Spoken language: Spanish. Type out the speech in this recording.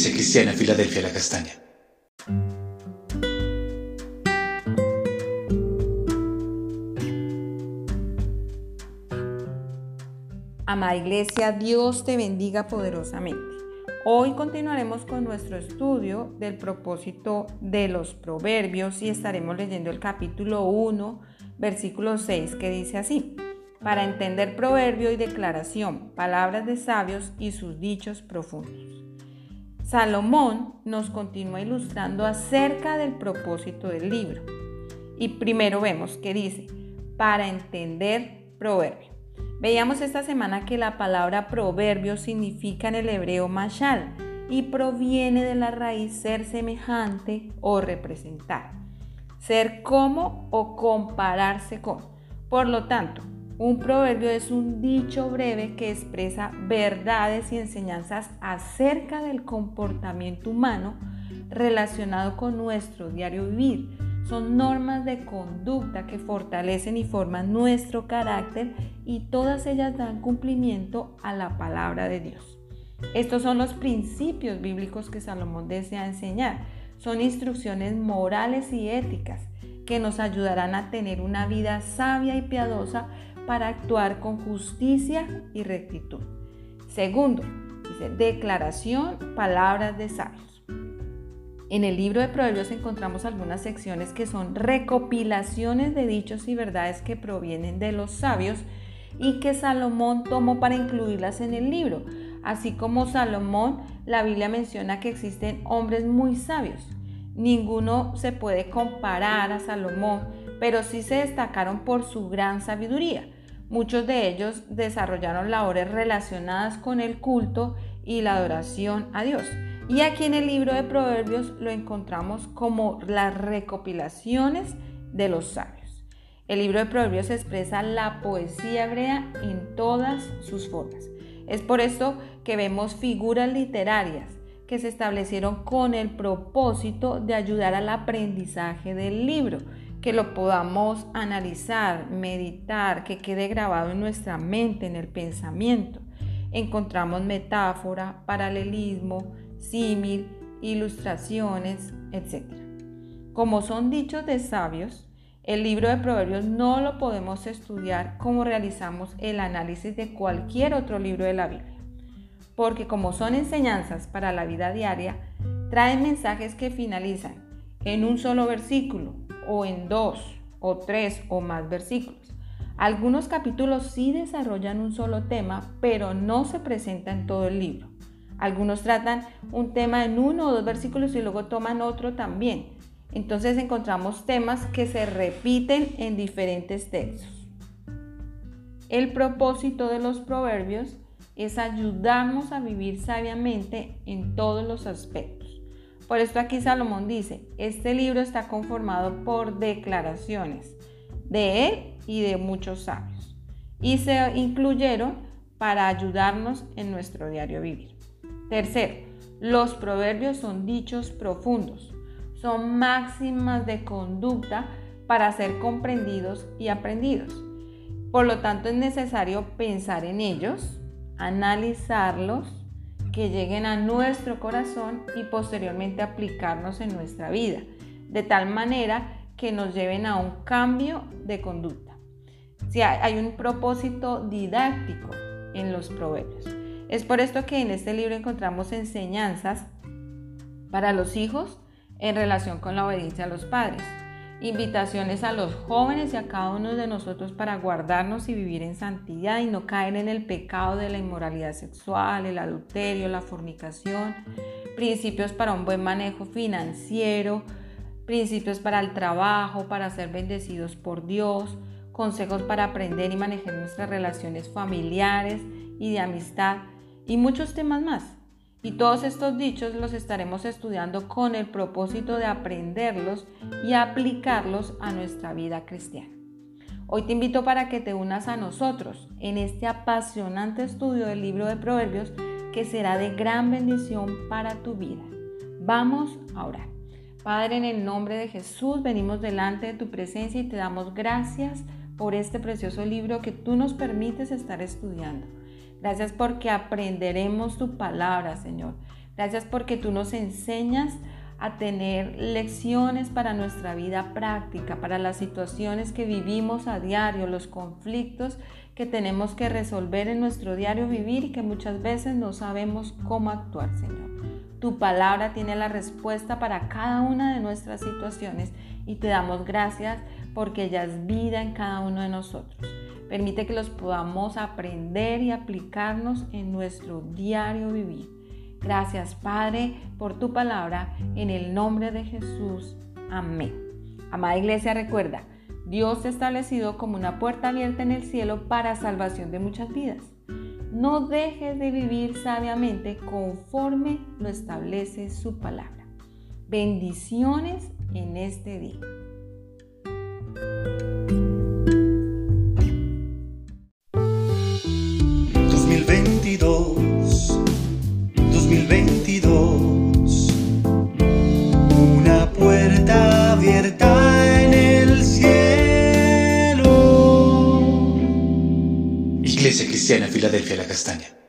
Iglesia Cristiana Filadelfia La Castaña. Amada Iglesia, Dios te bendiga poderosamente. Hoy continuaremos con nuestro estudio del propósito de los proverbios y estaremos leyendo el capítulo 1, versículo 6, que dice así, para entender proverbio y declaración, palabras de sabios y sus dichos profundos. Salomón nos continúa ilustrando acerca del propósito del libro. Y primero vemos que dice, para entender proverbio. Veíamos esta semana que la palabra proverbio significa en el hebreo mashal y proviene de la raíz ser semejante o representar, ser como o compararse con. Por lo tanto, un proverbio es un dicho breve que expresa verdades y enseñanzas acerca del comportamiento humano relacionado con nuestro diario vivir son normas de conducta que fortalecen y forman nuestro carácter y todas ellas dan cumplimiento a la palabra de Dios. Estos son los principios bíblicos que Salomón desea enseñar. Son instrucciones morales y éticas que nos ayudarán a tener una vida sabia y piadosa para actuar con justicia y rectitud. Segundo, dice declaración, palabras de sabios. En el libro de Proverbios encontramos algunas secciones que son recopilaciones de dichos y verdades que provienen de los sabios y que Salomón tomó para incluirlas en el libro. Así como Salomón, la Biblia menciona que existen hombres muy sabios. Ninguno se puede comparar a Salomón, pero sí se destacaron por su gran sabiduría. Muchos de ellos desarrollaron labores relacionadas con el culto y la adoración a Dios. Y aquí en el libro de Proverbios lo encontramos como las recopilaciones de los sabios. El libro de Proverbios expresa la poesía hebrea en todas sus formas. Es por esto que vemos figuras literarias que se establecieron con el propósito de ayudar al aprendizaje del libro, que lo podamos analizar, meditar, que quede grabado en nuestra mente, en el pensamiento. Encontramos metáfora, paralelismo, símil, ilustraciones, etc. Como son dichos de sabios, el libro de Proverbios no lo podemos estudiar como realizamos el análisis de cualquier otro libro de la Biblia, porque como son enseñanzas para la vida diaria, traen mensajes que finalizan en un solo versículo o en dos o tres o más versículos. Algunos capítulos sí desarrollan un solo tema, pero no se presenta en todo el libro. Algunos tratan un tema en uno o dos versículos y luego toman otro también. Entonces encontramos temas que se repiten en diferentes textos. El propósito de los proverbios es ayudarnos a vivir sabiamente en todos los aspectos. Por esto aquí Salomón dice, este libro está conformado por declaraciones de él y de muchos sabios y se incluyeron para ayudarnos en nuestro diario vivir. Tercero, los proverbios son dichos profundos, son máximas de conducta para ser comprendidos y aprendidos. Por lo tanto, es necesario pensar en ellos, analizarlos, que lleguen a nuestro corazón y posteriormente aplicarnos en nuestra vida, de tal manera que nos lleven a un cambio de conducta. Si hay un propósito didáctico en los proverbios. Es por esto que en este libro encontramos enseñanzas para los hijos en relación con la obediencia a los padres, invitaciones a los jóvenes y a cada uno de nosotros para guardarnos y vivir en santidad y no caer en el pecado de la inmoralidad sexual, el adulterio, la fornicación, principios para un buen manejo financiero, principios para el trabajo, para ser bendecidos por Dios, consejos para aprender y manejar nuestras relaciones familiares y de amistad y muchos temas más. Y todos estos dichos los estaremos estudiando con el propósito de aprenderlos y aplicarlos a nuestra vida cristiana. Hoy te invito para que te unas a nosotros en este apasionante estudio del libro de Proverbios que será de gran bendición para tu vida. Vamos a orar. Padre, en el nombre de Jesús venimos delante de tu presencia y te damos gracias por este precioso libro que tú nos permites estar estudiando. Gracias porque aprenderemos tu palabra, Señor. Gracias porque tú nos enseñas a tener lecciones para nuestra vida práctica, para las situaciones que vivimos a diario, los conflictos que tenemos que resolver en nuestro diario vivir y que muchas veces no sabemos cómo actuar, Señor. Tu palabra tiene la respuesta para cada una de nuestras situaciones y te damos gracias porque ella es vida en cada uno de nosotros. Permite que los podamos aprender y aplicarnos en nuestro diario vivir. Gracias Padre por tu palabra, en el nombre de Jesús. Amén. Amada iglesia, recuerda, Dios te ha establecido como una puerta abierta en el cielo para salvación de muchas vidas. No dejes de vivir sabiamente conforme lo establece su palabra. Bendiciones en este día. Iglesia Cristiana Filadelfia La Castaña.